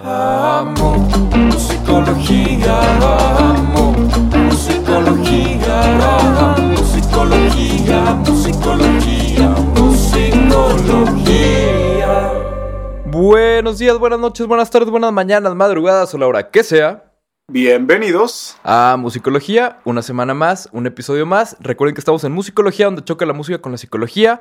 Amo musicología, amo musicología, amo musicología, musicología, musicología. Buenos días, buenas noches, buenas tardes, buenas mañanas, madrugadas o la hora que sea. Bienvenidos. A Musicología, una semana más, un episodio más. Recuerden que estamos en Musicología, donde choca la música con la psicología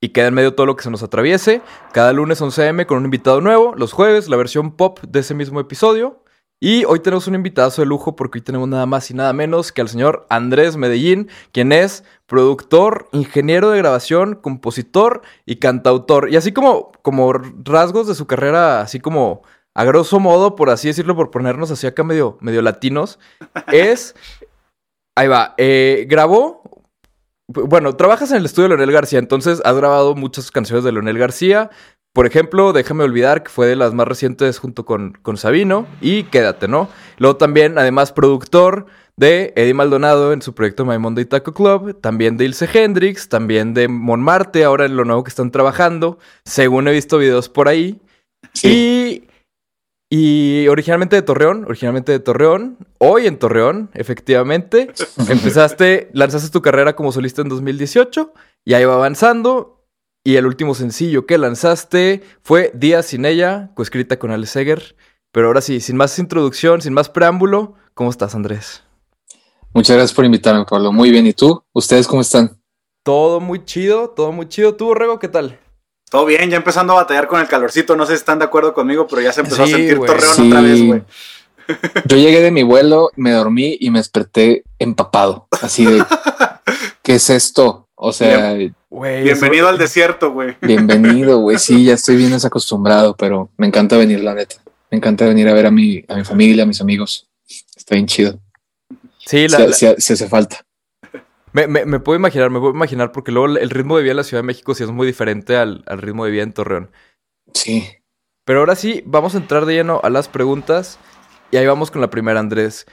y queda en medio todo lo que se nos atraviese. Cada lunes 11 am con un invitado nuevo. Los jueves, la versión pop de ese mismo episodio. Y hoy tenemos un invitado de lujo porque hoy tenemos nada más y nada menos que al señor Andrés Medellín, quien es productor, ingeniero de grabación, compositor y cantautor. Y así como, como rasgos de su carrera, así como a grosso modo, por así decirlo, por ponernos así acá medio, medio latinos, es... Ahí va, eh, grabó bueno, trabajas en el estudio de Leonel García, entonces has grabado muchas canciones de Leonel García. Por ejemplo, Déjame olvidar, que fue de las más recientes junto con, con Sabino, y Quédate, ¿no? Luego también, además, productor de Eddie Maldonado en su proyecto My Monday Taco Club, también de Ilse Hendrix, también de Monmarte, ahora en lo nuevo que están trabajando, según he visto videos por ahí. Y y originalmente de Torreón, originalmente de Torreón, hoy en Torreón, efectivamente, empezaste, lanzaste tu carrera como solista en 2018 y ahí va avanzando. Y el último sencillo que lanzaste fue Días sin ella, coescrita con Alex Seger. Pero ahora sí, sin más introducción, sin más preámbulo, ¿cómo estás, Andrés? Muchas gracias por invitarme, Pablo. Muy bien, ¿y tú? ¿Ustedes cómo están? Todo muy chido, todo muy chido. ¿Tú, Borrego, qué tal? Todo bien, ya empezando a batallar con el calorcito. No sé si están de acuerdo conmigo, pero ya se empezó a sentir torreón otra vez, güey. Yo llegué de mi vuelo, me dormí y me desperté empapado. Así de, ¿qué es esto? O sea, bienvenido al desierto, güey. Bienvenido, güey. Sí, ya estoy bien desacostumbrado, pero me encanta venir, la neta. Me encanta venir a ver a mi, a mi familia, a mis amigos. Está bien chido. Sí, la, se hace falta. Me, me, puedo imaginar, me puedo imaginar, porque luego el ritmo de vida en la Ciudad de México sí es muy diferente al, ritmo de vida en Torreón. Sí. Pero ahora sí, vamos a entrar de lleno a las preguntas. Y ahí vamos con la primera, Andrés.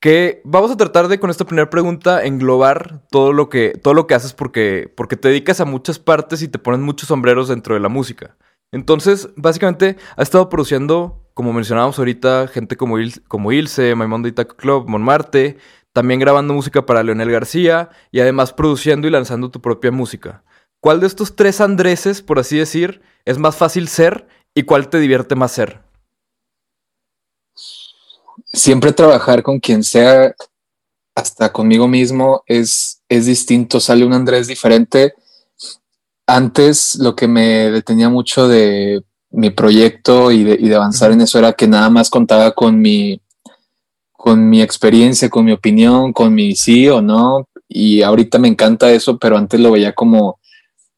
Que vamos a tratar de con esta primera pregunta englobar todo lo que, todo lo que haces porque, porque te dedicas a muchas partes y te ponen muchos sombreros dentro de la música. Entonces, básicamente, has estado produciendo, como mencionábamos ahorita, gente como, como Ilse, My Monday Taco Club, Monmarte, también grabando música para Leonel García y además produciendo y lanzando tu propia música. ¿Cuál de estos tres Andreses, por así decir, es más fácil ser y cuál te divierte más ser? Siempre trabajar con quien sea, hasta conmigo mismo, es, es distinto, sale un Andrés diferente. Antes lo que me detenía mucho de mi proyecto y de, y de avanzar en eso era que nada más contaba con mi, con mi experiencia, con mi opinión, con mi sí o no. Y ahorita me encanta eso, pero antes lo veía como,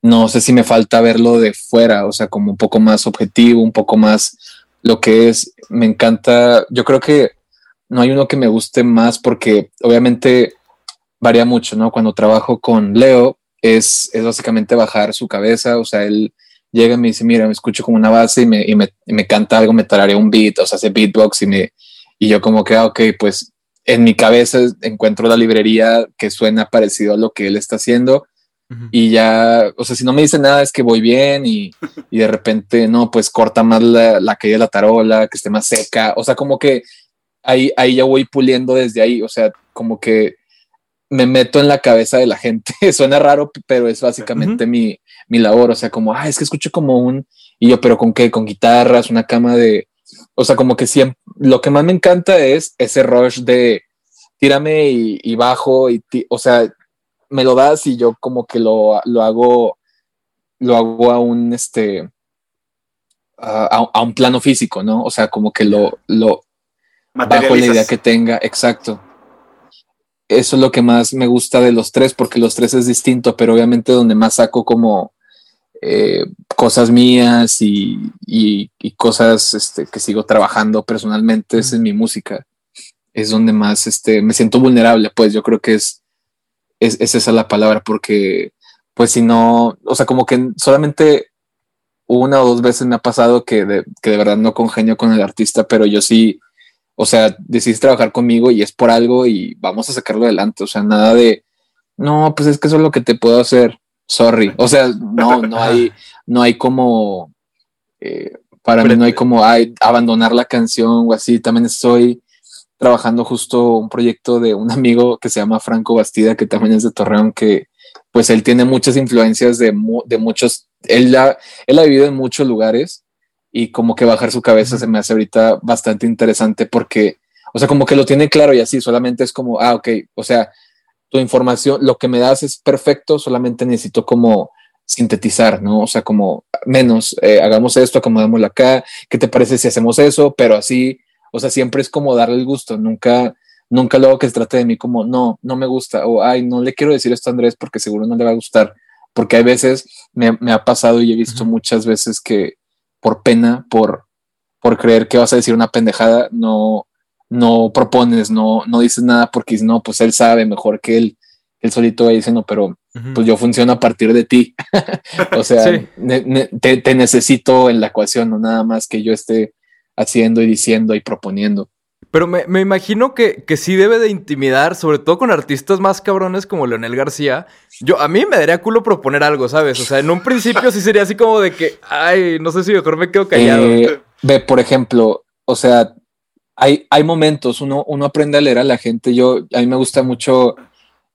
no sé si me falta verlo de fuera, o sea, como un poco más objetivo, un poco más lo que es. Me encanta, yo creo que no hay uno que me guste más porque obviamente varía mucho, ¿no? Cuando trabajo con Leo es, es básicamente bajar su cabeza, o sea, él llega y me dice, mira, me escucho como una base y me, y me, y me canta algo, me tararea un beat, o sea, hace beatbox y me, y yo como que, ah, ok, pues en mi cabeza encuentro la librería que suena parecido a lo que él está haciendo. Y ya, o sea, si no me dice nada es que voy bien y, y de repente, no, pues corta más la, la caída de la tarola, que esté más seca. O sea, como que ahí, ahí ya voy puliendo desde ahí. O sea, como que me meto en la cabeza de la gente. Suena raro, pero es básicamente mi, mi labor. O sea, como, ah, es que escucho como un, y yo, pero con qué, con guitarras, una cama de, o sea, como que siempre, lo que más me encanta es ese rush de tírame y, bajo, y o sea, me lo das y yo como que lo, lo hago, lo hago a un, este, a, un plano físico, ¿no? O sea, como que lo, lo bajo la idea que tenga, exacto. Eso es lo que más me gusta de los tres, porque los tres es distinto, pero obviamente donde más saco como eh, cosas mías y, cosas este, que sigo trabajando personalmente es en mi música. Es donde más este, me siento vulnerable, pues yo creo que es, es, esa la palabra, porque pues si no, o sea, como que solamente una o dos veces me ha pasado que de, que de verdad no congenio con el artista, pero yo sí, o sea, decidís trabajar conmigo y es por algo y vamos a sacarlo adelante, o sea, nada de, no, pues es que eso es lo que te puedo hacer sorry. O sea, no, no hay, no hay como, eh, Para mí no hay como ay, abandonar la canción o así. También estoy trabajando justo un proyecto de un amigo que se llama Franco Bastida, que también es de Torreón, que pues él tiene muchas influencias de, de muchos, él ha, él ha vivido en muchos lugares y como que bajar su cabeza se me hace ahorita bastante interesante porque, o sea, como que lo tiene claro y así, solamente es como, ah, ok, o sea, tu información, lo que me das es perfecto, solamente necesito como sintetizar, ¿no? O sea, como menos, eh, hagamos esto, acomodámoslo acá, ¿qué te parece si hacemos eso? Pero así, o sea, siempre es como darle el gusto, nunca, nunca luego que se trate de mí como, no, no me gusta, o, ay, no le quiero decir esto a Andrés porque seguro no le va a gustar, porque hay veces, me, me ha pasado y he visto muchas veces que por pena, por, por creer que vas a decir una pendejada, no, no propones, no, no dices nada porque no, pues él sabe mejor que él, él solito va diciendo, pero pues yo funciono a partir de ti. o sea, te, te, necesito en la ecuación, no nada más que yo esté haciendo y diciendo y proponiendo. Pero me, me imagino que, que, sí debe de intimidar, sobre todo con artistas más cabrones como Leonel García. Yo, a mí me daría culo proponer algo, ¿sabes? O sea, en un principio sí sería así como de que, ay, no sé si mejor me quedo callado. Eh, ve, por ejemplo, o sea, hay, hay momentos, uno, uno aprende a leer a la gente. Yo, a mí me gusta mucho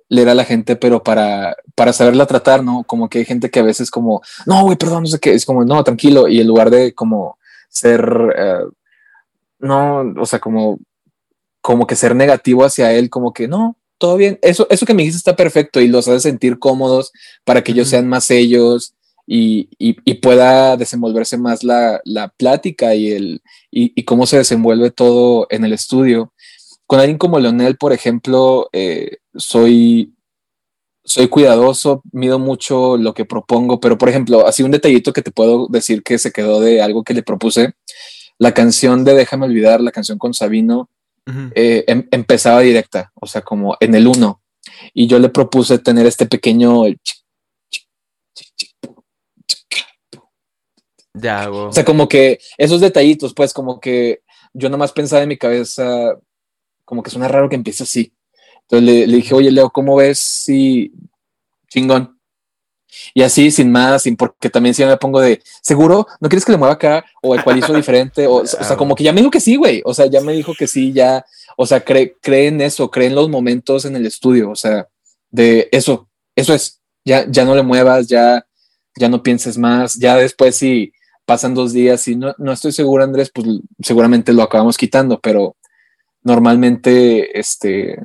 leer a la gente, pero para, para saberla tratar, ¿no? Como que hay gente que a veces como, no, güey, perdón, no sé qué, es como, no, tranquilo, y en lugar de como ser, eh, no, o sea, como, como que ser negativo hacia él, como que no, todo bien. Eso, eso que me dijiste está perfecto y los hace sentir cómodos para que ellos sean más ellos y, y, pueda desenvolverse más la, la plática y, el, y, cómo se desenvuelve todo en el estudio. Con alguien como Leonel, por ejemplo, eh, soy, soy cuidadoso, mido mucho lo que propongo, pero por ejemplo, así un detallito que te puedo decir que se quedó de algo que le propuse la canción de Déjame olvidar, la canción con Sabino, eh, em, empezaba directa, o sea, como en el uno. Y yo le propuse tener este pequeño. Ya, O sea, como que esos detallitos, pues, como que yo nomás pensaba en mi cabeza, como que suena raro que empiece así. Entonces le, le dije, oye, Leo, ¿cómo ves si chingón? Y así, sin más, sin porque también si me pongo de seguro, ¿no quieres que le mueva acá? O el cual hizo diferente. O, o, sea, como que ya me dijo que sí, güey. O sea, ya me dijo que sí, ya. O sea, cree, cree en eso, cree en los momentos en el estudio. O sea, de eso, eso es. Ya, ya no le muevas, ya, ya no pienses más. Ya después, si pasan dos días y no, no estoy seguro, Andrés, pues seguramente lo acabamos quitando, pero normalmente, este,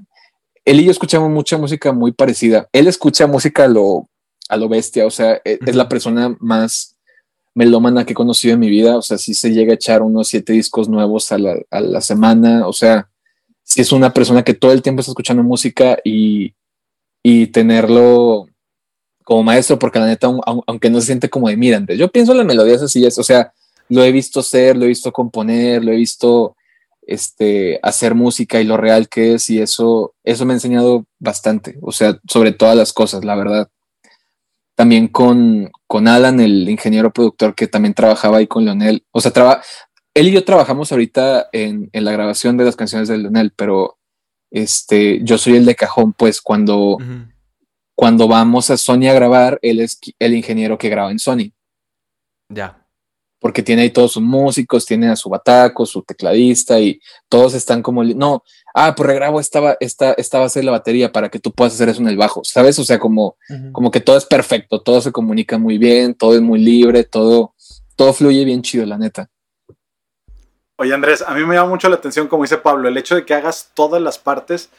él y yo escuchamos mucha música muy parecida. Él escucha música lo a lo bestia, o sea, e, es, la persona más melómana que he conocido en mi vida, o sea, si se llega a echar unos siete discos nuevos a la, semana, o sea, si es una persona que todo el tiempo está escuchando música y, tenerlo como maestro, porque la neta, aunque no se siente como de mirante, yo pienso en las melodías así, es, o sea, lo he visto ser, lo he visto componer, lo he visto este, hacer música y lo real que es, y eso, eso me ha enseñado bastante, o sea, sobre todas las cosas, la verdad también con, con Alan, el ingeniero productor que también trabajaba ahí con Leonel. O sea, él y yo trabajamos ahorita en, en, la grabación de las canciones de Leonel, pero este, yo soy el de cajón, pues cuando, cuando vamos a Sony a grabar, él es el ingeniero que graba en Sony. Ya porque tiene ahí todos sus músicos, tiene a su bataco, su tecladista y todos están como, no, ah, pues regrabo esta, esta, esta base de la batería para que tú puedas hacer eso en el bajo, ¿sabes? O sea, como, como que todo es perfecto, todo se comunica muy bien, todo es muy libre, todo, todo fluye bien chido, la neta. Oye, Andrés, a mí me llama mucho la atención, como dice Pablo, el hecho de que hagas todas las partes,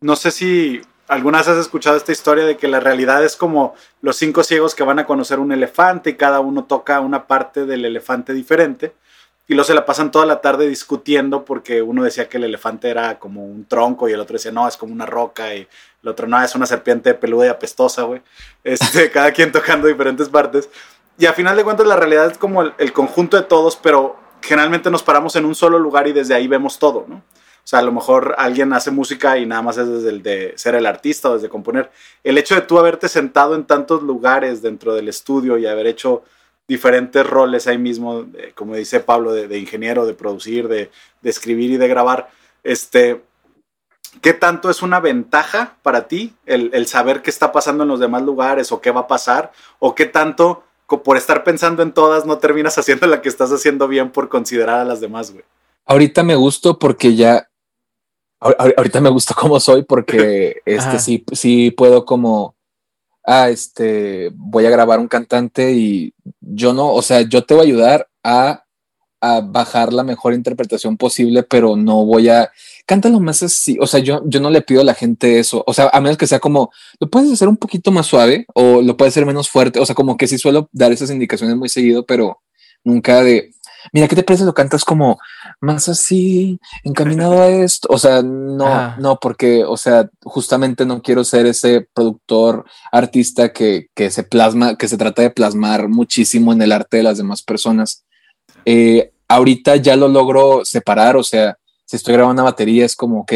no sé si ¿Alguna vez has escuchado esta historia de que la realidad es como los cinco ciegos que van a conocer un elefante y cada uno toca una parte del elefante diferente? Y luego se la pasan toda la tarde discutiendo porque uno decía que el elefante era como un tronco y el otro decía, no, es como una roca y el otro, no, es una serpiente peluda y apestosa, güey. Este, cada quien tocando diferentes partes. Y a final de cuentas la realidad es como el, el conjunto de todos, pero generalmente nos paramos en un solo lugar y desde ahí vemos todo, ¿no? O sea, a lo mejor alguien hace música y nada más es desde el de ser el artista o desde componer. El hecho de tú haberte sentado en tantos lugares dentro del estudio y haber hecho diferentes roles ahí mismo, como dice Pablo, de, ingeniero, de producir, de, escribir y de grabar, este, ¿qué tanto es una ventaja para ti el, saber qué está pasando en los demás lugares o qué va a pasar? ¿O qué tanto por estar pensando en todas, no terminas haciendo la que estás haciendo bien por considerar a las demás, güey. Ahorita me gusto porque ya. Ahor- ahor- Ahorita me gusta como soy porque este sí, sí puedo como. Ah, este voy a grabar un cantante y yo no, o sea, yo te voy a ayudar a, a bajar la mejor interpretación posible, pero no voy a. Cántalo más así. O sea, yo, yo no le pido a la gente eso. O sea, a menos que sea como lo puedes hacer un poquito más suave o lo puedes hacer menos fuerte. O sea, como que sí suelo dar esas indicaciones muy seguido, pero nunca de mira, ¿qué te parece? Lo cantas como más así, encaminado a esto. O sea, no, Ajá. no, porque, o sea, justamente no quiero ser ese productor artista que, que se plasma, que se trata de plasmar muchísimo en el arte de las demás personas. Eh, ahorita ya lo logro separar, o sea, si estoy grabando una batería es como, ok,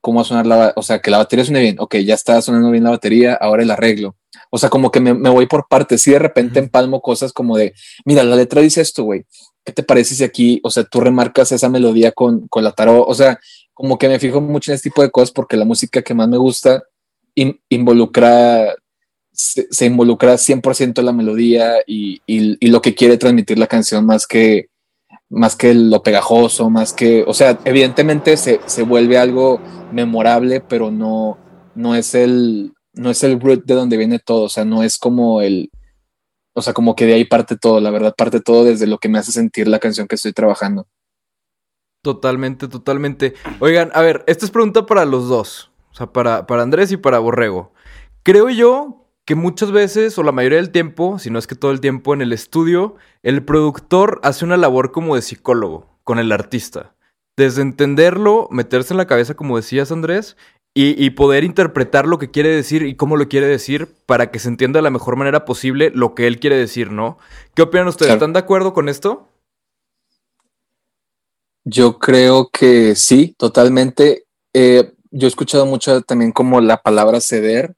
¿cómo va a sonar la, o sea, que la batería suene bien, ok, ya está sonando bien la batería, ahora el arreglo. O sea, como que me, me voy por partes, si de repente empalmo cosas como de, mira, la letra dice esto, güey, ¿qué te parece si aquí, o sea, tú remarcas esa melodía con, con la tarot? O sea, como que me fijo mucho en este tipo de cosas porque la música que más me gusta in- involucra, se, se involucra 100% en la melodía y, y- y lo que quiere transmitir la canción más que, más que lo pegajoso, más que, o sea, evidentemente se, se vuelve algo memorable, pero no, no es el, no es el root de donde viene todo, o sea, no es como el, o sea, como que de ahí parte todo, la verdad, parte todo desde lo que me hace sentir la canción que estoy trabajando. Totalmente, totalmente. Oigan, a ver, esta es pregunta para los dos. O sea, para, para Andrés y para Borrego. Creo yo que muchas veces, o la mayoría del tiempo, si no es que todo el tiempo en el estudio, el productor hace una labor como de psicólogo con el artista. Desde entenderlo, meterse en la cabeza, como decías, Andrés, y, y poder interpretar lo que quiere decir y cómo lo quiere decir para que se entienda de la mejor manera posible lo que él quiere decir, ¿no? ¿Qué opinan ustedes? Claro. ¿Están de acuerdo con esto? Yo creo que sí, totalmente. Eh, yo he escuchado mucho también como la palabra ceder,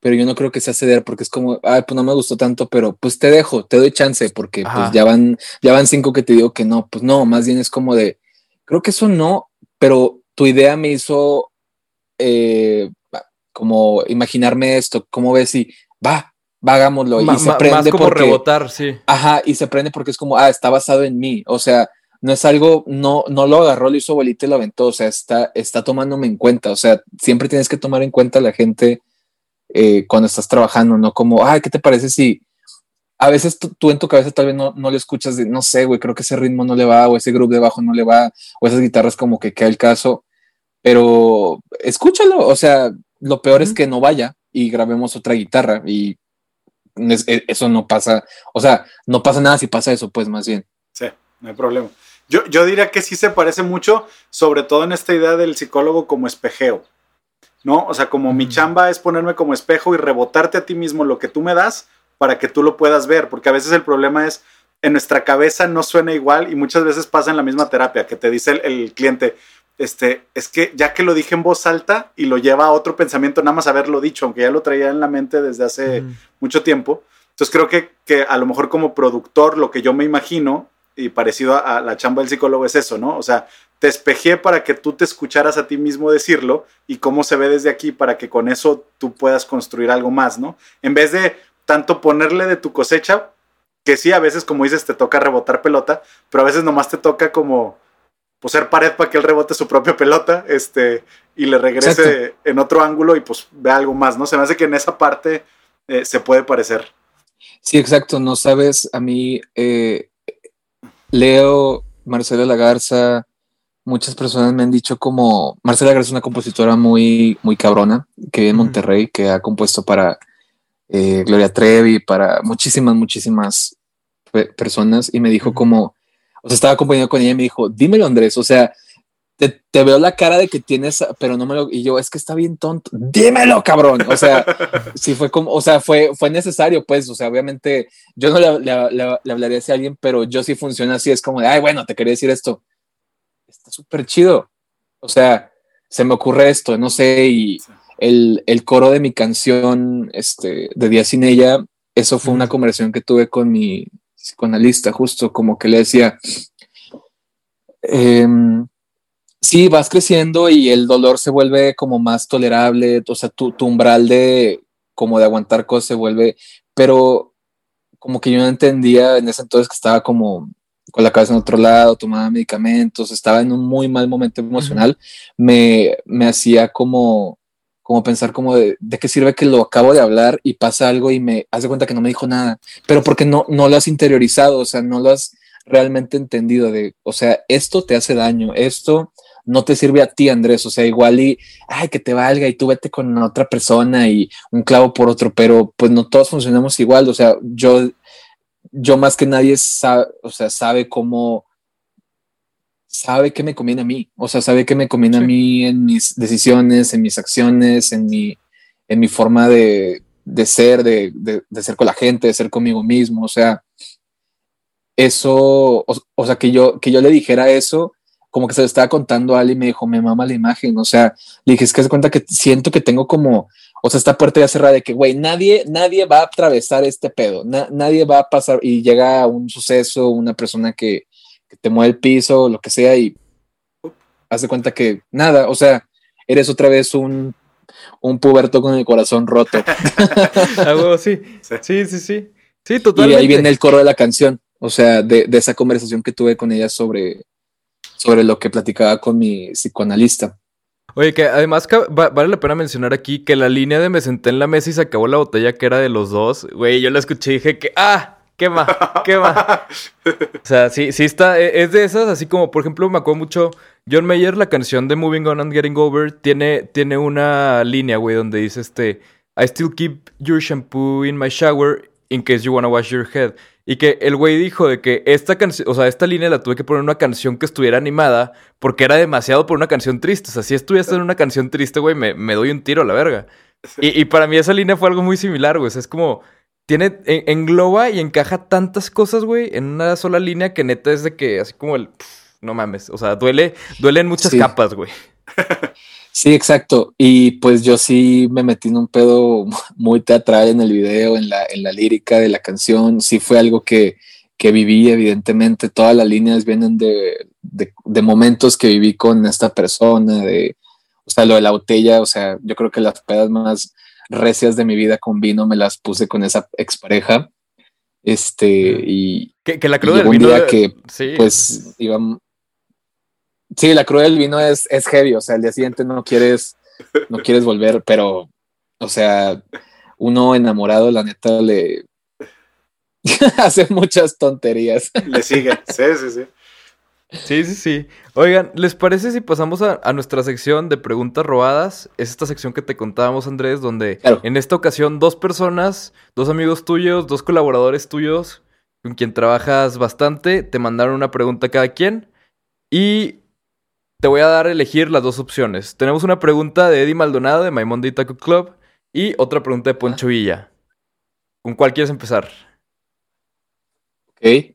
pero yo no creo que sea ceder porque es como, ay, pues no me gustó tanto, pero pues te dejo, te doy chance porque Ajá. pues ya van, ya van cinco que te digo que no, pues no, más bien es como de, creo que eso no, pero tu idea me hizo eh, como imaginarme esto, ¿cómo ves si va, va, hagámoslo? Ma- y se prende más como porque, rebotar, sí. Ajá, y se prende porque es como, ah, está basado en mí. O sea, no es algo, no, no lo agarró, lo hizo bolita y lo aventó. O sea, está, está tomándome en cuenta. O sea, siempre tienes que tomar en cuenta a la gente eh, cuando estás trabajando, no como, ay, ¿qué te parece si a veces tú, en tu cabeza tal vez no, no le escuchas de, no sé, güey, creo que ese ritmo no le va, o ese groove de bajo no le va, o esas guitarras como que queda el caso, pero escúchalo, o sea, lo peor es que no vaya y grabemos otra guitarra y es- e- eso no pasa, o sea, no pasa nada si pasa eso, pues más bien. Sí, no hay problema. Yo, yo diría que sí se parece mucho, sobre todo en esta idea del psicólogo como espejeo. ¿No? O sea, como mi chamba es ponerme como espejo y rebotarte a ti mismo lo que tú me das para que tú lo puedas ver, porque a veces el problema es en nuestra cabeza no suena igual y muchas veces pasa en la misma terapia que te dice el, el cliente, este, es que ya que lo dije en voz alta y lo lleva a otro pensamiento nada más haberlo dicho, aunque ya lo traía en la mente desde hace mucho tiempo. Entonces creo que, que a lo mejor como productor lo que yo me imagino y parecido a, a la chamba del psicólogo es eso, ¿no? O sea, te espejé para que tú te escucharas a ti mismo decirlo y cómo se ve desde aquí para que con eso tú puedas construir algo más, ¿no? En vez de tanto ponerle de tu cosecha, que sí, a veces como dices te toca rebotar pelota, pero a veces nomás te toca como pues ser pared para que él rebote su propia pelota, este, y le regrese Exacto. en otro ángulo y pues vea algo más, ¿no? Se me hace que en esa parte eh, se puede parecer. Sí, exacto, no sabes, a mí, eh, Leo, Marcela Lagarza, muchas personas me han dicho como, Marcela Lagarza es una compositora muy, muy cabrona, que vive en. Monterrey, que ha compuesto para eh, Gloria Trevi, para muchísimas, muchísimas pe- personas, y me dijo como, o sea, estaba acompañado con ella y me dijo, dímelo Andrés, o sea, te, te veo la cara de que tienes, pero no me lo, y yo, es que está bien tonto, dímelo cabrón, o sea, sí fue como, o sea, fue, fue necesario, pues, o sea, obviamente yo no le, le- le- le hablaría así a alguien, pero yo sí funciona así, es como de, ay, bueno, te quería decir esto. Está súper chido. O sea, se me ocurre esto, no sé, y Sí. el, el coro de mi canción, este, de Día Sin Ella, eso fue una conversación que tuve con mi psicoanalista, justo como que le decía, em, sí, vas creciendo y el dolor se vuelve como más tolerable, o sea, tu, tu umbral de como de aguantar cosas se vuelve, pero como que yo no entendía en ese entonces que estaba como con la cabeza en otro lado, tomaba medicamentos, estaba en un muy mal momento emocional, me, me hacía como, como pensar como de, qué sirve que lo acabo de hablar y pasa algo y me hace cuenta que no me dijo nada, pero porque no, no lo has interiorizado, o sea, no lo has realmente entendido de, o sea, esto te hace daño, esto no te sirve a ti, Andrés, o sea, igual y, ay, que te valga y tú vete con otra persona y un clavo por otro, pero pues no todos funcionamos igual, o sea, yo yo más que nadie sabe, o sea, sabe cómo, sabe qué me conviene a mí, o sea, sabe qué me conviene a mí en mis decisiones, en mis acciones, en mi, en mi forma de, de ser, de, de, de, ser con la gente, de ser conmigo mismo, o sea, eso, o, o, sea, que yo, que yo le dijera eso, como que se lo estaba contando a Ali y me dijo, me mama la imagen, o sea, le dije, es que se cuenta que siento que tengo como o sea, esta puerta ya cerrada de que, güey, nadie, nadie va a atravesar este pedo, nadie va a pasar y llega un suceso, una persona que, que te mueve el piso, lo que sea, y haz de cuenta que nada, o sea, eres otra vez un, un puberto con el corazón roto. ah, sí. sí, sí, sí, sí. totalmente. Y ahí viene el coro de la canción, o sea, de, de esa conversación que tuve con ella sobre, sobre lo que platicaba con mi psicoanalista. Oye, que además vale la pena mencionar aquí que la línea de me senté en la mesa y se acabó la botella que era de los dos, güey, yo la escuché y dije que, ah, quema, quema. o sea, sí, sí está, e, es de esas, así como, por ejemplo, me acuerdo mucho, John Mayer, la canción de Moving On and Getting Over, tiene, tiene una línea, güey, donde dice este, I still keep your shampoo in my shower in case you wanna wash your head. Y que el güey dijo de que esta canción, o sea, esta línea la tuve que poner en una canción que estuviera animada porque era demasiado por una canción triste. O sea, si estuviese en una canción triste, güey, me, me, doy un tiro a la verga. Y, y, para mí esa línea fue algo muy similar, güey. O sea, es como, tiene, engloba y encaja tantas cosas, güey, en una sola línea que neta es de que, así como el, no mames. O sea, duele, duele en muchas sí. capas, güey. Sí, exacto. Y pues yo sí me metí en un pedo muy teatral en el video, en la, en la lírica de la canción. Sí fue algo que, que viví, evidentemente. Todas las líneas vienen de, de, de, momentos que viví con esta persona, de, o sea, lo de la botella, o sea, yo creo que las pedas más recias de mi vida con vino me las puse con esa expareja. Este, y. Que, que la cruda del vino. Un día que, sí. pues, íbamos Sí, la cruda del vino es, es heavy, o sea, el día siguiente no quieres, no quieres volver, pero, o sea, uno enamorado, la neta, le hace muchas tonterías. Le sigue, sí, sí, sí. Sí, sí, sí. Oigan, ¿les parece si pasamos a, a, nuestra sección de preguntas robadas? Es esta sección que te contábamos, Andrés, donde claro. en esta ocasión dos personas, dos amigos tuyos, dos colaboradores tuyos, con quien trabajas bastante, te mandaron una pregunta cada quien. Y te voy a dar a elegir las dos opciones. Tenemos una pregunta de Eddie Maldonado de My Monday Taco Club y otra pregunta de Poncho Villa. ¿Con cuál quieres empezar? Ok.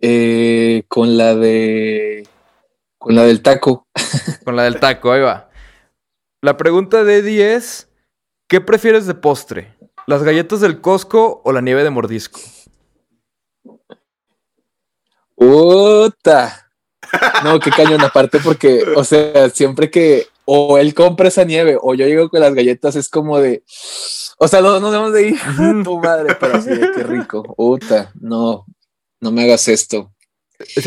Eh, con la de. Con la del taco. con la del taco, ahí va. La pregunta de Eddie es: ¿Qué prefieres de postre? ¿Las galletas del Costco o la nieve de mordisco? ¡Puta! No, qué cañón, aparte porque, o sea, siempre que o él compra esa nieve o yo llego con las galletas es como de, o sea, no nos vamos de ir, tu madre, pero así de qué rico, puta, no, no me hagas esto.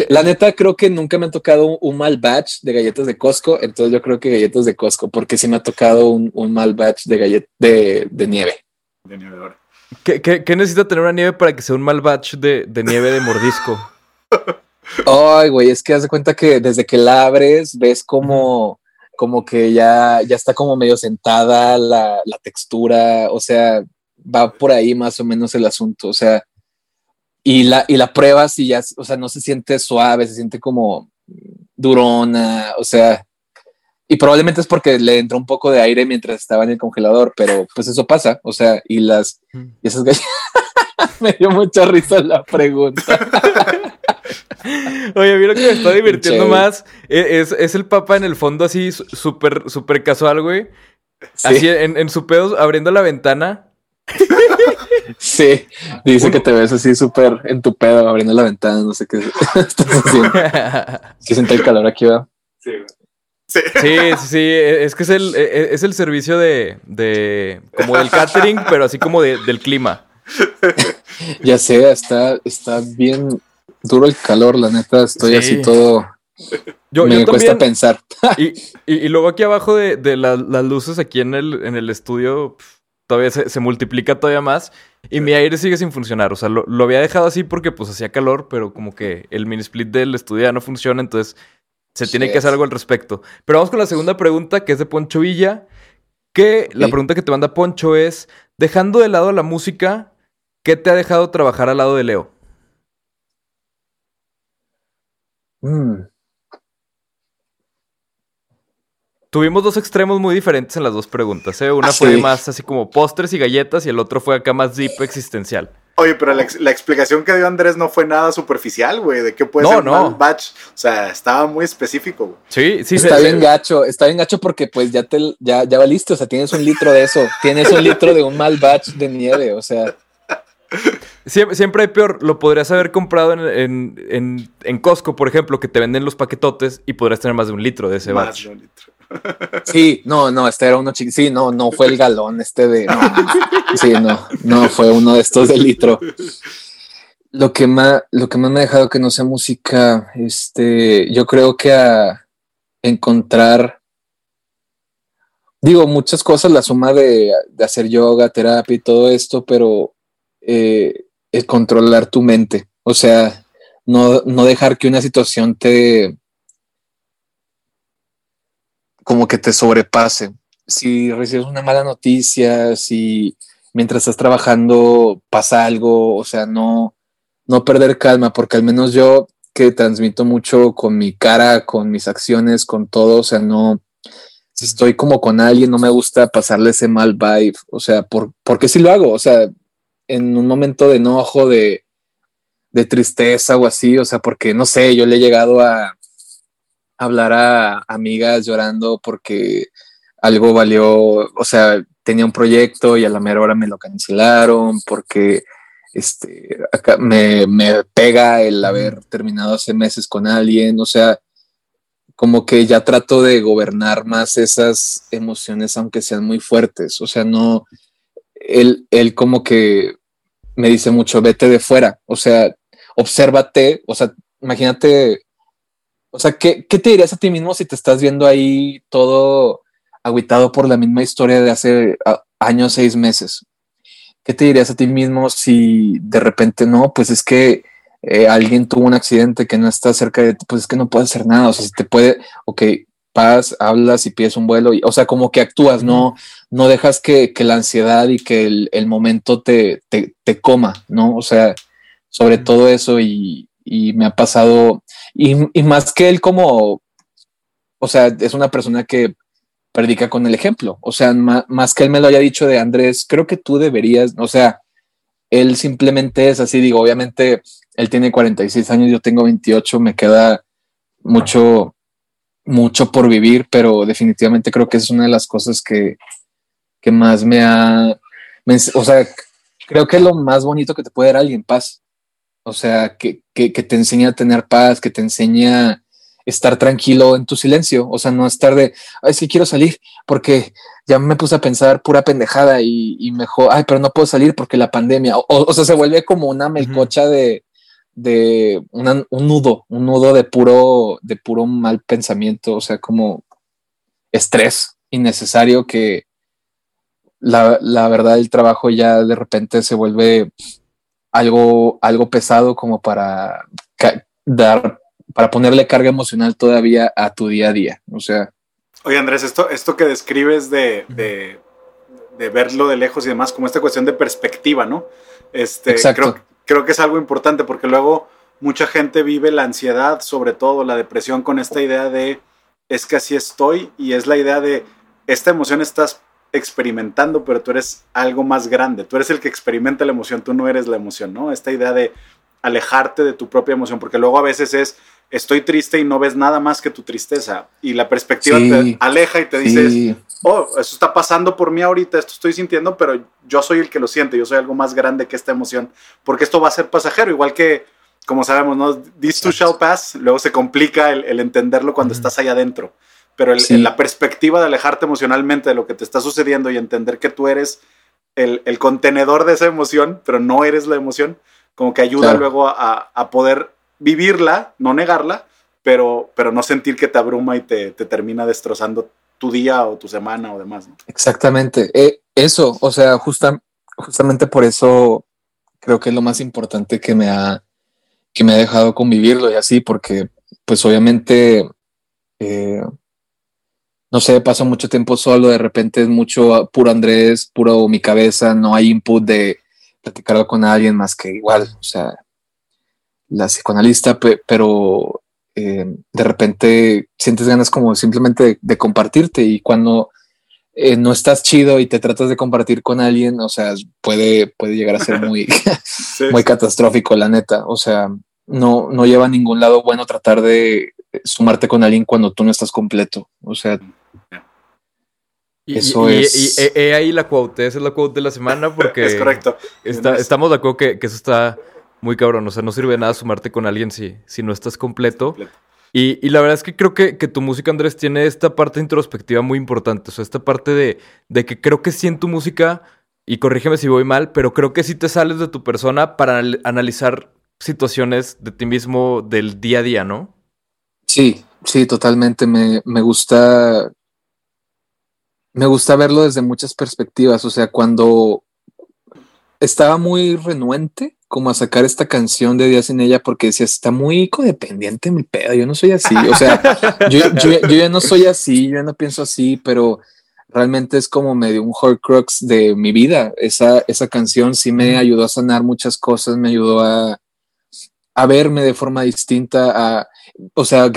La neta, creo que nunca me ha tocado un, mal batch de galletas de Costco, entonces yo creo que galletas de Costco, porque sí me ha tocado un, un mal batch de gallet de, de nieve. De nieve ahora. ¿Qué, qué, qué necesita tener una nieve para que sea un mal batch de, de nieve de mordisco? Ay, güey, es que haz de cuenta que desde que la abres ves como, como que ya, ya está como medio sentada la, la, textura, o sea, va por ahí más o menos el asunto, o sea, y la, y la pruebas y ya, o sea, no se siente suave, se siente como durona, o sea, y probablemente es porque le entró un poco de aire mientras estaba en el congelador, pero pues eso pasa, o sea, y las, y esas galletas, me dio mucha risa la pregunta. Oye, a mí lo que me está divirtiendo más es, es, el papa en el fondo así súper, súper casual, güey. ¿Sí? Así en, en, su pedo abriendo la ventana. Sí, dice que te ves así súper en tu pedo abriendo la ventana, no sé qué estás haciendo. Sí, siente el calor aquí, ¿verdad? Sí, Sí. sí, sí, sí, es que es el, es el servicio de, de como del catering, pero así como de, del clima. ya sé, está, está bien duro el calor, la neta, estoy Sí. así todo. Yo, me yo cuesta también. pensar. Y, y- y luego aquí abajo de, de la- las luces aquí en el, en el estudio todavía se, se multiplica todavía más y mi aire sigue sin funcionar. O sea, lo, lo había dejado así porque pues hacía calor, pero como que el mini split del estudio ya no funciona, entonces se tiene que hacer algo al respecto. Pero vamos con la segunda pregunta que es de Poncho Villa, que la pregunta que te manda Poncho es, dejando de lado la música, ¿qué te ha dejado trabajar al lado de Leo? Mm, Tuvimos dos extremos muy diferentes en las dos preguntas. ¿eh? Una Ah, fue sí. más así como postres y galletas y el otro fue acá más deep existencial. Oye, pero la, ex- la explicación que dio Andrés no fue nada superficial, güey, de qué puede No, ser no. mal batch. O sea, estaba muy específico, güey. Sí, sí. está se- bien gacho, está bien gacho porque pues ya te ya, ya valiste, o sea, tienes un litro de eso, tienes un litro de un mal batch de nieve, o sea, Siempre, siempre hay peor. Lo podrías haber comprado en, en, en, en Costco, por ejemplo, que te venden los paquetotes y podrías tener más de un litro de ese Más batch. de un litro. Sí, no, no, este era uno chiquito, sí, no, no fue el galón este de, no, sí, no, no fue uno de estos de litro. Lo que más, lo que más me ha dejado que no sea música, este, yo creo que a encontrar, digo, muchas cosas, la suma de, hacer yoga, terapia y todo esto, pero eh, controlar tu mente, o sea, no, no dejar que una situación te, como que te sobrepase. Si recibes una mala noticia, si mientras estás trabajando pasa algo, o sea, no, no perder calma, porque al menos yo que transmito mucho con mi cara, con mis acciones, con todo, o sea, no, si estoy como con alguien, no me gusta pasarle ese mal vibe, o sea, por, porque si lo hago, o sea, en un momento de enojo, de, de tristeza o así, o sea, porque no sé, yo le he llegado a hablar a amigas llorando porque algo valió, o sea, tenía un proyecto y a la mera hora me lo cancelaron porque este, acá me, me pega el haber terminado hace meses con alguien, o sea, como que ya trato de gobernar más esas emociones, aunque sean muy fuertes, o sea, no, él, él como que me dice mucho, vete de fuera, o sea, obsérvate, o sea, imagínate, o sea, ¿qué, ¿qué te dirías a ti mismo si te estás viendo ahí todo agüitado por la misma historia de hace años, seis meses? ¿Qué te dirías a ti mismo si de repente no? Pues es que eh, alguien tuvo un accidente que no está cerca de ti, pues es que no puedes hacer nada. O sea, si te puede, ok, vas, hablas y pides un vuelo, y, o sea, como que actúas, no, no dejas que, que la ansiedad y que el, el momento te, te, te coma, ¿no? O sea, sobre todo eso y, y me ha pasado, y, más que él como, o sea, es una persona que predica con el ejemplo. O sea, ma- más que él me lo haya dicho de Andrés, creo que tú deberías, o sea, él simplemente es así, digo, obviamente él tiene 46 años, yo tengo 28, me queda mucho, mucho por vivir, pero definitivamente creo que es una de las cosas que, que más me ha, o sea, creo que es lo más bonito que te puede dar alguien, paz. O sea, que, que, que te enseña a tener paz, que te enseña a estar tranquilo en tu silencio, o sea, no estar de, ay, sí quiero salir porque ya me puse a pensar pura pendejada y, y mejor, ay, pero no puedo salir porque la pandemia, o, o sea, se vuelve como una melcocha de, de una- un nudo, un nudo de puro, de puro mal pensamiento, o sea, como estrés innecesario que la, la verdad el trabajo ya de repente se vuelve algo, algo pesado como para dar, para ponerle carga emocional todavía a tu día a día. O sea, Oye, Andrés, esto, esto que describes de, de, de verlo de lejos y demás, como esta cuestión de perspectiva, ¿no? Este, Exacto. Creo, creo que es algo importante porque luego mucha gente vive la ansiedad, sobre todo la depresión, con esta idea de es que así estoy y es la idea de esta emoción estás experimentando, pero tú eres algo más grande, tú eres el que experimenta la emoción, tú no eres la emoción, ¿no? Esta idea de alejarte de tu propia emoción, porque luego a veces es estoy triste y no ves nada más que tu tristeza y la perspectiva Sí. te aleja y te dices, sí, oh, eso está pasando por mí ahorita, esto estoy sintiendo, pero yo soy el que lo siente, yo soy algo más grande que esta emoción, porque esto va a ser pasajero, igual que, como sabemos, ¿no? This too shall pass, luego se complica el, el entenderlo cuando estás ahí adentro, pero el- Sí. la perspectiva de alejarte emocionalmente de lo que te está sucediendo y entender que tú eres el, el contenedor de esa emoción, pero no eres la emoción, como que ayuda Claro. luego a, a poder vivirla, no negarla, pero, pero no sentir que te abruma y te, te termina destrozando tu día o tu semana o demás. ¿no? Exactamente. Eh, eso, o sea, justa- justamente por eso creo que es lo más importante que me ha, que me ha dejado convivirlo y así, porque pues obviamente, eh, no sé, paso mucho tiempo solo, de repente es mucho puro Andrés, puro mi cabeza, no hay input de platicarlo con alguien más que igual, o sea, la psicoanalista, pe- pero eh, de repente sientes ganas como simplemente de, de compartirte y cuando eh, no estás chido y te tratas de compartir con alguien, o sea, puede, puede llegar a ser muy, Sí, muy catastrófico, la neta. O sea, no, no lleva a ningún lado bueno tratar de sumarte con alguien cuando tú no estás completo. O sea, Y, Eso y- es- y- y- he ahí la quote, esa es la quote de la semana porque es correcto. está- estamos de acuerdo que, que eso está muy cabrón. O sea, no sirve de nada sumarte con alguien si, si no estás completo. completo. Y, y la verdad es que creo que, que tu música, Andrés, tiene esta parte introspectiva muy importante. O sea, esta parte de, de que creo que sí en tu música, y corrígeme si voy mal, pero creo que sí te sales de tu persona para anal- analizar situaciones de ti mismo del día a día, ¿no? sí, sí, totalmente. Me, me gusta. Me gusta verlo desde muchas perspectivas. O sea, cuando estaba muy renuente como a sacar esta canción de Día sin ella porque decía, está muy codependiente mi pedo, yo no soy así, o sea, yo, yo- yo ya no soy así, yo ya no pienso así, pero realmente es como medio un horcrux de mi vida. Esa, esa canción sí me ayudó a sanar muchas cosas, me ayudó a, a verme de forma distinta, a, o sea,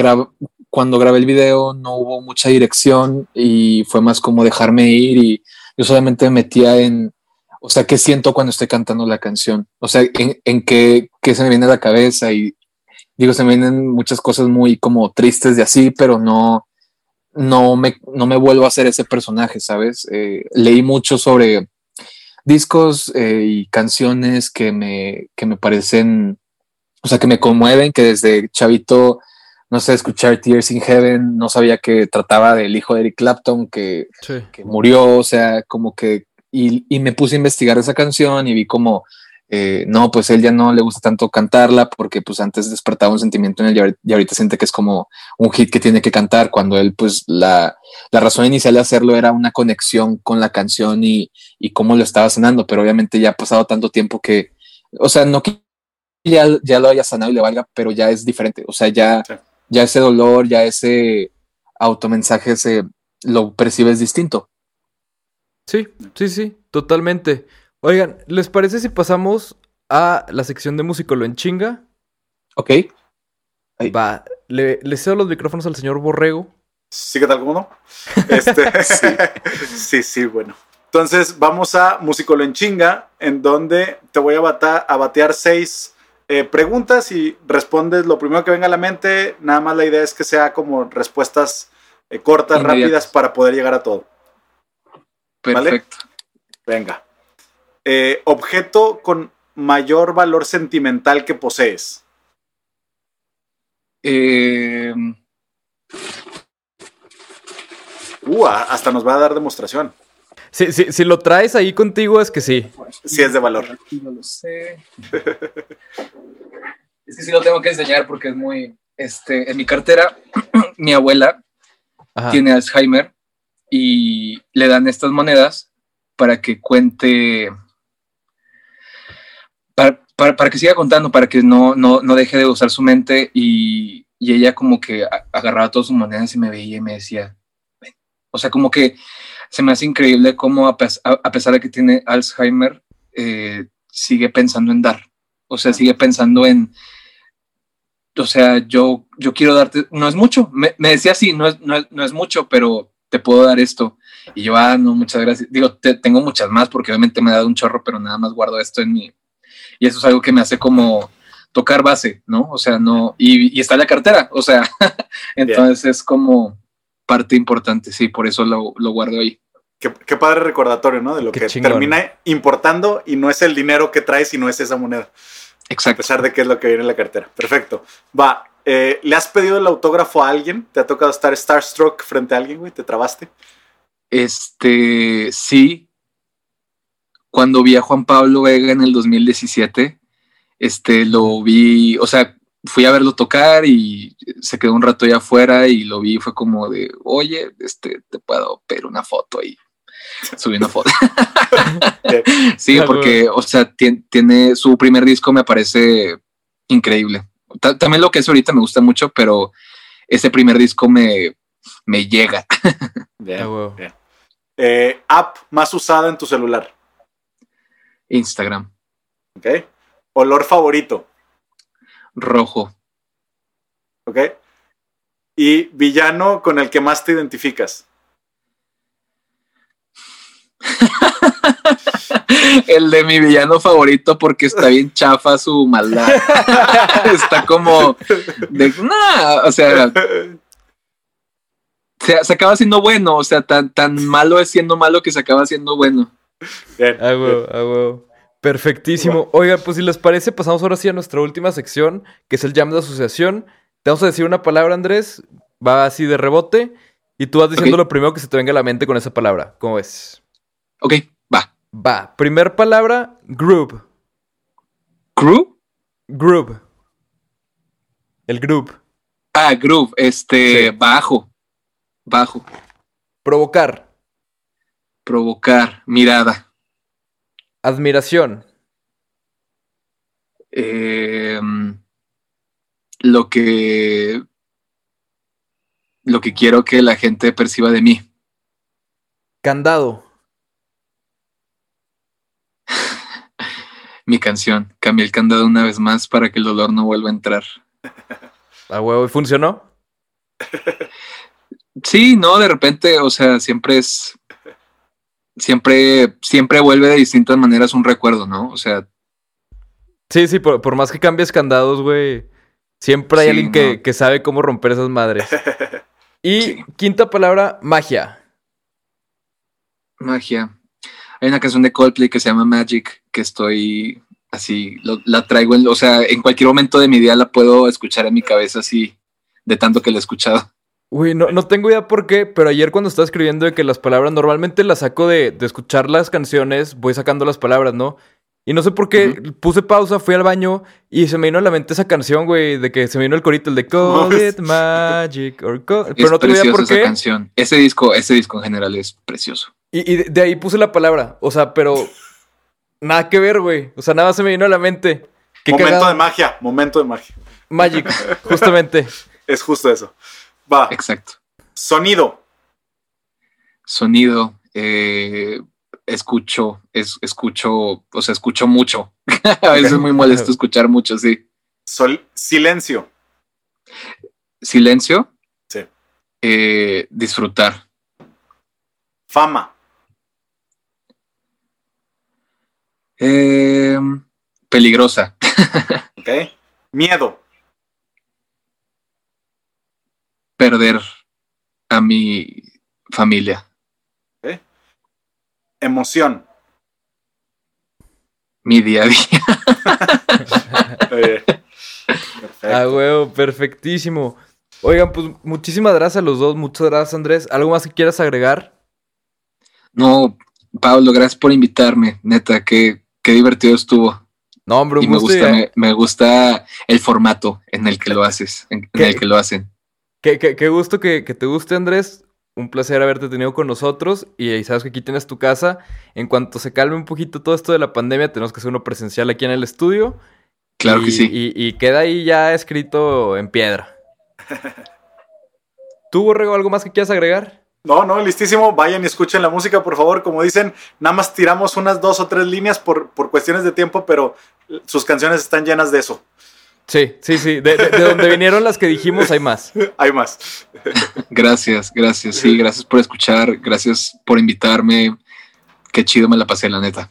cuando grabé el video no hubo mucha dirección y fue más como dejarme ir y yo solamente me metía en, o sea, qué siento cuando estoy cantando la canción, o sea, en, qué se me viene a la cabeza y digo, se me vienen muchas cosas muy como tristes de así, pero no, no me, no me vuelvo a hacer ese personaje, ¿sabes? Eh, leí mucho sobre discos eh, y canciones que me, que me parecen, o sea, que me conmueven, que desde chavito, no sé, escuchar Tears in Heaven, no sabía que trataba del hijo de Eric Clapton, que, Sí. que murió, o sea, como que, y, y me puse a investigar esa canción y vi como, eh, no, pues él ya no le gusta tanto cantarla porque pues antes despertaba un sentimiento en él y ahorita, siente que es como un hit que tiene que cantar cuando él pues la, la razón inicial de hacerlo era una conexión con la canción y, y cómo lo estaba sanando, pero obviamente ya ha pasado tanto tiempo que, o sea, no que ya, ya lo haya sanado y le valga, pero ya es diferente, o sea, ya, Sí. Ya ese dolor, ya ese automensaje se lo percibes distinto. Sí, sí, sí, totalmente. Oigan, ¿les parece si pasamos a la sección de Musicolo en chinga? Ok. Ahí. Va, le, le cedo los micrófonos al señor Borrego. Sí, ¿qué tal? ¿Cómo no? Este, sí. sí, bueno. Entonces vamos a Musicolo en chinga, en donde te voy a, bata- a batear seis eh, preguntas y respondes lo primero que venga a la mente. Nada más la idea es que sea como respuestas eh, cortas, rápidas para poder llegar a todo. ¿Vale? Perfecto. Venga. Eh, objeto con mayor valor sentimental que posees. Uh, hasta nos va a dar demostración. Si, si, si lo traes ahí contigo es que sí. Sí es de valor. No lo sé. es que sí lo tengo que enseñar porque es muy. Este, en mi cartera, mi abuela Ajá. tiene Alzheimer y le dan estas monedas para que cuente. Para, para- para que siga contando, para que no, no, no deje de usar su mente y, y ella como que agarraba todas sus monedas y me veía y me decía, "Ven". o sea, como que se me hace increíble cómo a, pes- a- a pesar de que tiene Alzheimer, eh, sigue pensando en dar, o sea, sigue pensando en, o sea, yo, yo quiero darte, no es mucho, me, decía así, no es, no, es, mucho, pero te puedo dar esto. Y yo, ah, no, muchas gracias. Digo, te- tengo muchas más porque obviamente me ha dado un chorro, pero nada más guardo esto en mi... Y eso es algo que me hace como tocar base, ¿no? O sea, no... Y, está la cartera, o sea, entonces es como parte importante, sí, por eso lo, lo guardo ahí. Qué, qué padre recordatorio, ¿no? De lo Qué que chingón. termina importando y no es el dinero que traes, sino es esa moneda. A Exacto. pesar de que es lo que viene en la cartera. Perfecto. Va. eh, ¿Le has pedido el autógrafo a alguien? ¿Te ha tocado estar starstruck frente a alguien, güey? ¿Te trabaste? Este, sí. cuando vi a Juan Pablo Vega en el 2017, este, lo vi, o sea, fui a verlo tocar y se quedó un rato allá afuera y lo vi, fue como de, oye, este, te puedo pedir una foto y subí una foto. sí, porque, o sea, tiene, tiene, su primer disco me parece increíble. Ta- También lo que es ahorita me gusta mucho, pero ese primer disco me, me llega. Eh, app más usada en tu celular. Instagram, ¿Ok? Olor favorito. Rojo, ¿Ok? Y villano con el que más te identificas. el de mi villano favorito porque está bien chafa su maldad. está como de nah, o sea, se, se acaba siendo bueno, o sea, tan, tan malo es siendo malo que se acaba siendo bueno. Bien. Ah, ah. Perfectísimo. Oiga, pues si les parece, pasamos ahora sí a nuestra última sección, que es el jam de asociación. Te vamos a decir una palabra, Andrés. Va así de rebote. Y tú vas diciendo lo primero que se te venga a la mente con esa palabra. ¿Cómo ves? Ok, va. Va. Primer palabra, group. Crew, Group. El group. ah, groove, este, Sí. bajo, bajo, Provocar. provocar, mirada, Admiración. eh, lo que, lo que quiero que la gente perciba de mí. Candado. Mi canción, cambié el candado una vez más para que el dolor no vuelva a entrar. A huevo. ¿Y funcionó? Sí, no, de repente, o sea, siempre es, siempre, siempre vuelve de distintas maneras un recuerdo, ¿no? O sea, Sí, sí, por, por más que cambies candados, güey. Siempre hay Sí, alguien que, no. que sabe cómo romper esas madres. Y Sí. quinta palabra, magia. magia. Hay una canción de Coldplay que se llama Magic, que estoy así, lo- la traigo, en, o sea, en cualquier momento de mi día la puedo escuchar en mi cabeza así, de tanto que la he escuchado. Uy, no, no tengo idea por qué, pero ayer cuando estaba escribiendo de que las palabras normalmente las saco de, de escuchar las canciones, voy sacando las palabras, ¿no? Y no sé por qué, puse pausa, fui al baño y se me vino a la mente esa canción, güey, de que se me vino el corito, el de Call it magic or call... Pero no tengo idea por esa qué. canción. Ese disco, ese disco en general es precioso. Y, y de, de ahí puse la palabra, o sea, pero nada que ver, güey. O sea, nada se me vino a la mente. Qué momento cagado. de magia, momento de magia. Magic, justamente. Es justo eso. Va. Exacto. Sonido. Sonido, eh, escucho, es, escucho, o sea, escucho mucho. a veces es muy molesto escuchar mucho, sí. Sol- silencio. Silencio. Sí. Eh, disfrutar. Fama. Eh, peligrosa. ¿Ok? Miedo. Perder a mi familia. Emoción. Mi día a día. Eh, perfecto. Ah, huevo, perfectísimo. Oigan, pues muchísimas gracias a los dos, muchas gracias Andrés. ¿Algo más que quieras agregar? No, Pablo, gracias por invitarme. Neta, qué, qué divertido estuvo. No, hombre, Y un me gusto. gusta, y- me, me gusta el formato en el que lo haces, en, el que lo hacen. Qué, qué- qué gusto que, que te guste, Andrés. Un placer haberte tenido con nosotros. Y, ahí sabes que aquí tienes tu casa. En cuanto se calme un poquito todo esto de la pandemia, tenemos que hacer uno presencial aquí en el estudio. Claro Y- que sí. Y, y queda ahí ya escrito en piedra. ¿Tú, Borrego, algo más que quieras agregar? No, no, listísimo. Vayan y escuchen la música, por favor. Como dicen, nada más tiramos unas dos o tres líneas por, por cuestiones de tiempo, pero sus canciones están llenas de eso. Sí, sí, sí. De, de- de donde vinieron las que dijimos, hay más. Hay más. Gracias, gracias. Sí, gracias por escuchar. Gracias por invitarme. Qué chido me la pasé, la neta.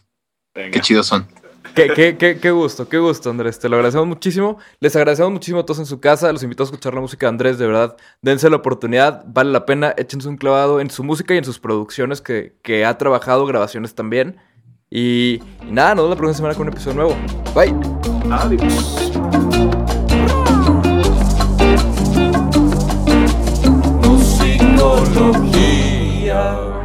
Venga. Qué chidos son. Qué, qué, qué, qué gusto, qué gusto, Andrés. Te lo agradecemos muchísimo. Les agradecemos muchísimo a todos en su casa. Los invito a escuchar la música de Andrés, de verdad. Dense la oportunidad, vale la pena. Échense un clavado en su música y en sus producciones que, que ha trabajado, grabaciones también. Y, y nada, nos vemos la próxima semana con un episodio nuevo. Bye. Adiós. Musicología.